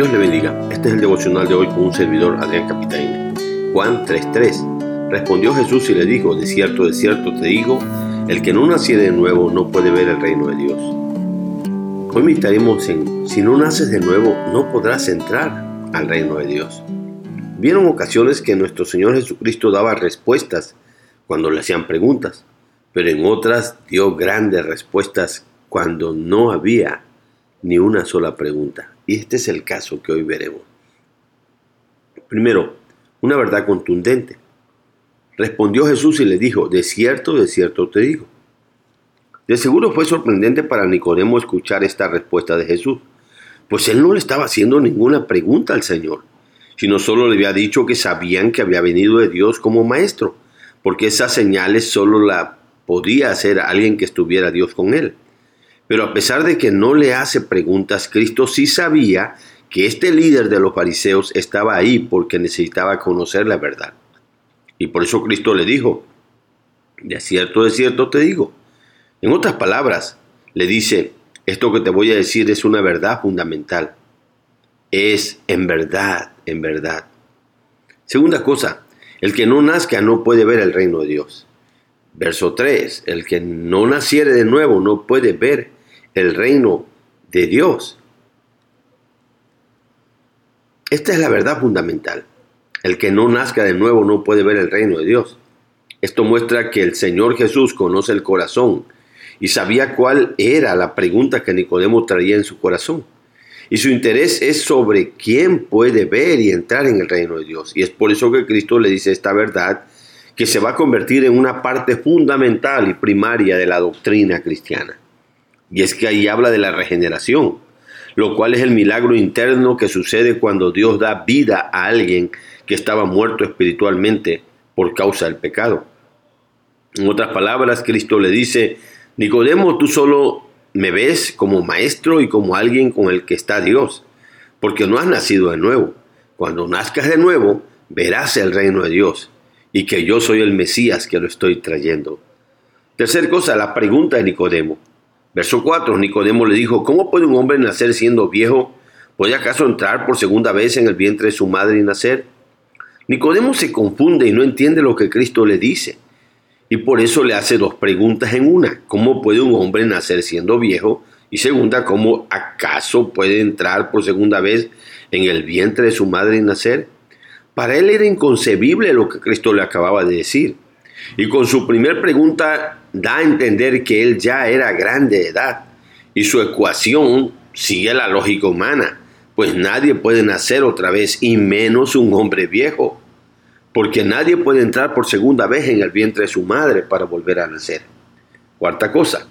Dios le bendiga. Este es el devocional de hoy con un servidor, Adrián Capitaine. Juan 3:3. Respondió Jesús y le dijo, de cierto, de cierto te digo, el que no naciere de nuevo no puede ver el reino de Dios. Hoy meditaremos en, si no naces de nuevo, no podrás entrar al reino de Dios. Vieron ocasiones que nuestro Señor Jesucristo daba respuestas cuando le hacían preguntas, pero en otras dio grandes respuestas cuando no había ni una sola pregunta. Y este es el caso que hoy veremos. Primero, una verdad contundente. Respondió Jesús y le dijo, de cierto, de cierto te digo. De seguro fue sorprendente para Nicodemo escuchar esta respuesta de Jesús, pues él no le estaba haciendo ninguna pregunta al Señor, sino solo le había dicho que sabían que había venido de Dios como maestro, porque esas señales solo la podía hacer alguien que estuviera Dios con él. Pero a pesar de que no le hace preguntas, Cristo sí sabía que este líder de los fariseos estaba ahí porque necesitaba conocer la verdad. Y por eso Cristo le dijo, de cierto, de cierto te digo. En otras palabras, le dice, esto que te voy a decir es una verdad fundamental. Es en verdad, en verdad. Segunda cosa, el que no nazca no puede ver el reino de Dios. Verso 3, el que no naciere de nuevo no puede ver el reino de Dios. Esta es la verdad fundamental. El que no nazca de nuevo no puede ver el reino de Dios. Esto muestra que el Señor Jesús conoce el corazón y sabía cuál era la pregunta que Nicodemo traía en su corazón. Y su interés es sobre quién puede ver y entrar en el reino de Dios. Y es por eso que Cristo le dice esta verdad que se va a convertir en una parte fundamental y primaria de la doctrina cristiana. Y es que ahí habla de la regeneración, lo cual es el milagro interno que sucede cuando Dios da vida a alguien que estaba muerto espiritualmente por causa del pecado. En otras palabras, Cristo le dice, Nicodemo, tú solo me ves como maestro y como alguien con el que está Dios, porque no has nacido de nuevo. Cuando nazcas de nuevo, verás el reino de Dios y que yo soy el Mesías que lo estoy trayendo. Tercer cosa, la pregunta de Nicodemo. Verso 4, Nicodemo le dijo, ¿cómo puede un hombre nacer siendo viejo? ¿Puede acaso entrar por segunda vez en el vientre de su madre y nacer? Nicodemo se confunde y no entiende lo que Cristo le dice. Y por eso le hace dos preguntas en una. ¿Cómo puede un hombre nacer siendo viejo? Y segunda, ¿cómo acaso puede entrar por segunda vez en el vientre de su madre y nacer? Para él era inconcebible lo que Cristo le acababa de decir. Y con su primer pregunta da a entender que él ya era grande de edad y su ecuación sigue la lógica humana, pues nadie puede nacer otra vez y menos un hombre viejo, porque nadie puede entrar por segunda vez en el vientre de su madre para volver a nacer. Cuarta cosa,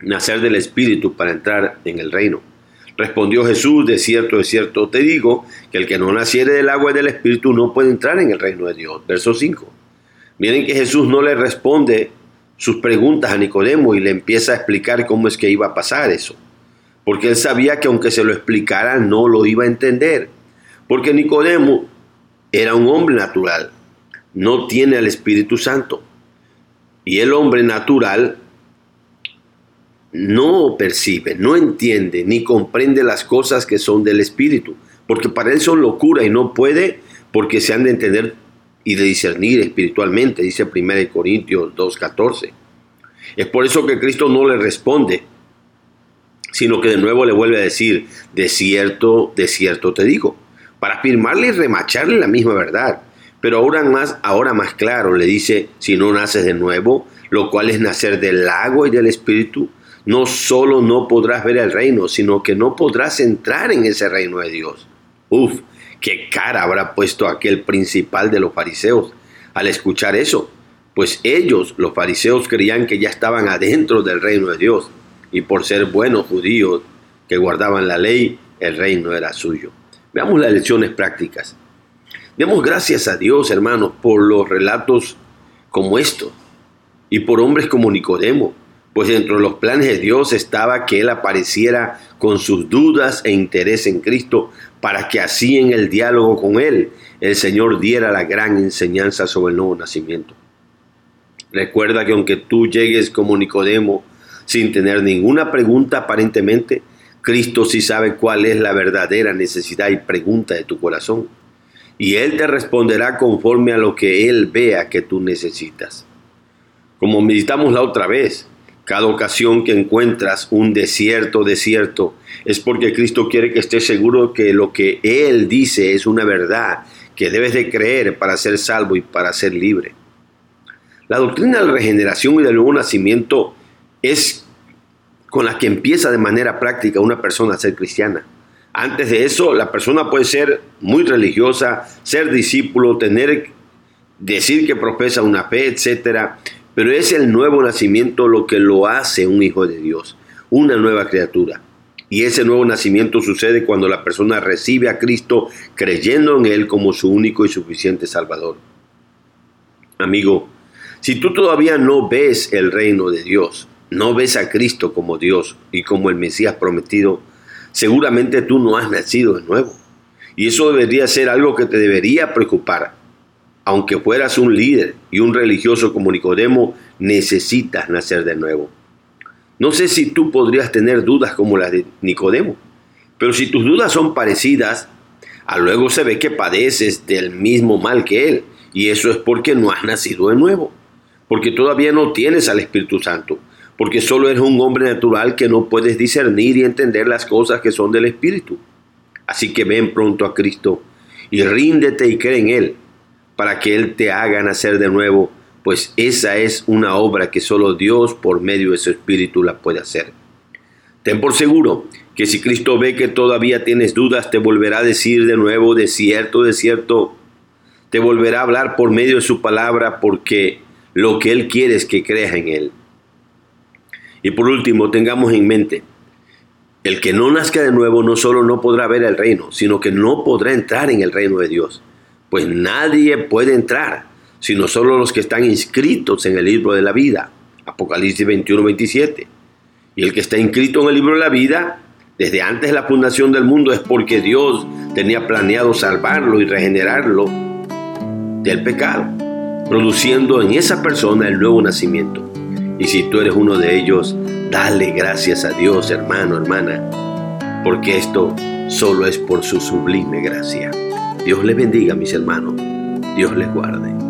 nacer del Espíritu para entrar en el reino. Respondió Jesús, de cierto, de cierto te digo, que el que no naciere del agua y del Espíritu no puede entrar en el reino de Dios. Verso 5. Miren que Jesús no le responde sus preguntas a Nicodemo y le empieza a explicar cómo es que iba a pasar eso. Porque él sabía que aunque se lo explicara no lo iba a entender. Porque Nicodemo era un hombre natural, no tiene al Espíritu Santo. Y el hombre natural no percibe, no entiende ni comprende las cosas que son del Espíritu, porque para él son locura y no puede porque se han de entender y de discernir espiritualmente, dice 1 Corintios 2.14. Es por eso que Cristo no le responde, sino que de nuevo le vuelve a decir, de cierto, de cierto te digo, para afirmarle y remacharle la misma verdad. Pero ahora más, ahora más claro le dice, si no naces de nuevo, lo cual es nacer del agua y del espíritu, no solo no podrás ver el reino, sino que no podrás entrar en ese reino de Dios. Uf, qué cara habrá puesto aquel principal de los fariseos al escuchar eso, pues ellos, los fariseos, creían que ya estaban adentro del reino de Dios, y por ser buenos judíos que guardaban la ley, el reino era suyo. Veamos las lecciones prácticas. Demos gracias a Dios, hermanos, por los relatos como estos, y por hombres como Nicodemo, pues dentro de los planes de Dios estaba que Él apareciera con sus dudas e interés en Cristo, para que así en el diálogo con Él el Señor diera la gran enseñanza sobre el nuevo nacimiento. Recuerda que aunque tú llegues como Nicodemo sin tener ninguna pregunta aparentemente, Cristo sí sabe cuál es la verdadera necesidad y pregunta de tu corazón. Y Él te responderá conforme a lo que Él vea que tú necesitas. Como meditamos la otra vez, cada ocasión que encuentras un desierto, desierto, es porque Cristo quiere que estés seguro que lo que Él dice es una verdad que debes de creer para ser salvo y para ser libre. La doctrina de la regeneración y del nuevo nacimiento es con la que empieza de manera práctica una persona a ser cristiana. Antes de eso, la persona puede ser muy religiosa, ser discípulo, tener, decir que profesa una fe, etcétera, pero es el nuevo nacimiento lo que lo hace un hijo de Dios, una nueva criatura. Y ese nuevo nacimiento sucede cuando la persona recibe a Cristo creyendo en Él como su único y suficiente Salvador. Amigo, si tú todavía no ves el reino de Dios, no ves a Cristo como Dios y como el Mesías prometido, seguramente tú no has nacido de nuevo. Y eso debería ser algo que te debería preocupar, aunque fueras un líder y un religioso como Nicodemo, necesitas nacer de nuevo. No sé si tú podrías tener dudas como las de Nicodemo, pero si tus dudas son parecidas, a luego se ve que padeces del mismo mal que él, y eso es porque no has nacido de nuevo, porque todavía no tienes al Espíritu Santo, porque solo eres un hombre natural que no puedes discernir y entender las cosas que son del Espíritu. Así que ven pronto a Cristo y ríndete y cree en Él, para que Él te haga nacer de nuevo, pues esa es una obra que solo Dios por medio de su Espíritu la puede hacer. Ten por seguro que si Cristo ve que todavía tienes dudas, te volverá a decir de nuevo, de cierto, de cierto, te volverá a hablar por medio de su palabra, porque lo que Él quiere es que creas en Él. Y por último, tengamos en mente, el que no nazca de nuevo no solo no podrá ver el reino, sino que no podrá entrar en el reino de Dios pues nadie puede entrar, sino solo los que están inscritos en el libro de la vida. Apocalipsis 21, 27. Y el que está inscrito en el libro de la vida, desde antes de la fundación del mundo, es porque Dios tenía planeado salvarlo y regenerarlo del pecado, produciendo en esa persona el nuevo nacimiento. Y si tú eres uno de ellos, dale gracias a Dios, hermano, hermana, porque esto solo es por su sublime gracia. Dios les bendiga, mis hermanos. Dios les guarde.